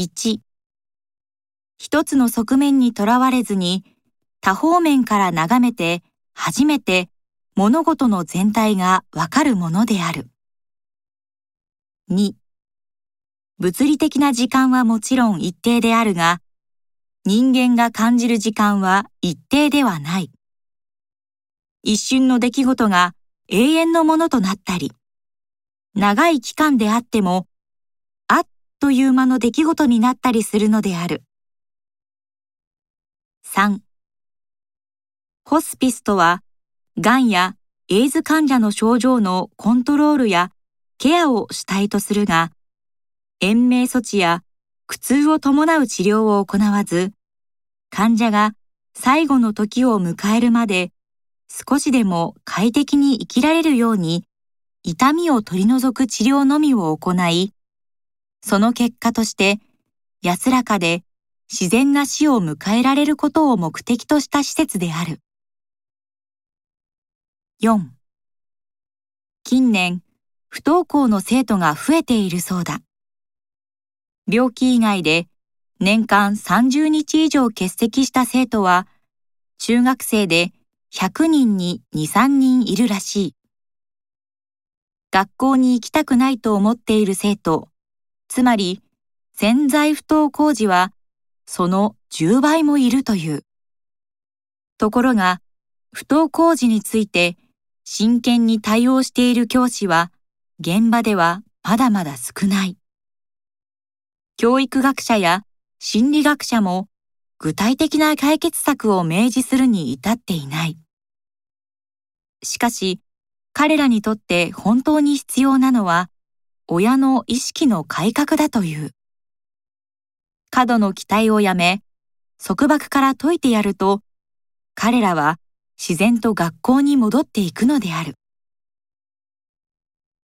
1一つの側面にとらわれずに多方面から眺めて初めて物事の全体がわかるものである。2物理的な時間はもちろん一定であるが、人間が感じる時間は一定ではない。一瞬の出来事が永遠のものとなったり、長い期間であっても、という間の出来事になったりするのである。3ホスピスとは、がんやエイズ患者の症状のコントロールやケアを主体とするが、延命措置や苦痛を伴う治療を行わず、患者が最後の時を迎えるまで少しでも快適に生きられるように痛みを取り除く治療のみを行い、その結果として安らかで自然な死を迎えられることを目的とした施設である。4近年、不登校の生徒が増えているそうだ。病気以外で年間30日以上欠席した生徒は、中学生で100人に2、3人いるらしい。学校に行きたくないと思っている生徒、つまり潜在不登校児はその10倍もいるという。ところが、不登校児について真剣に対応している教師は現場ではまだまだ少ない。教育学者や心理学者も具体的な解決策を明示するに至っていない。しかし、彼らにとって本当に必要なのは、親の意識の改革だという。過度の期待をやめ、束縛から解いてやると、彼らは自然と学校に戻っていくのである。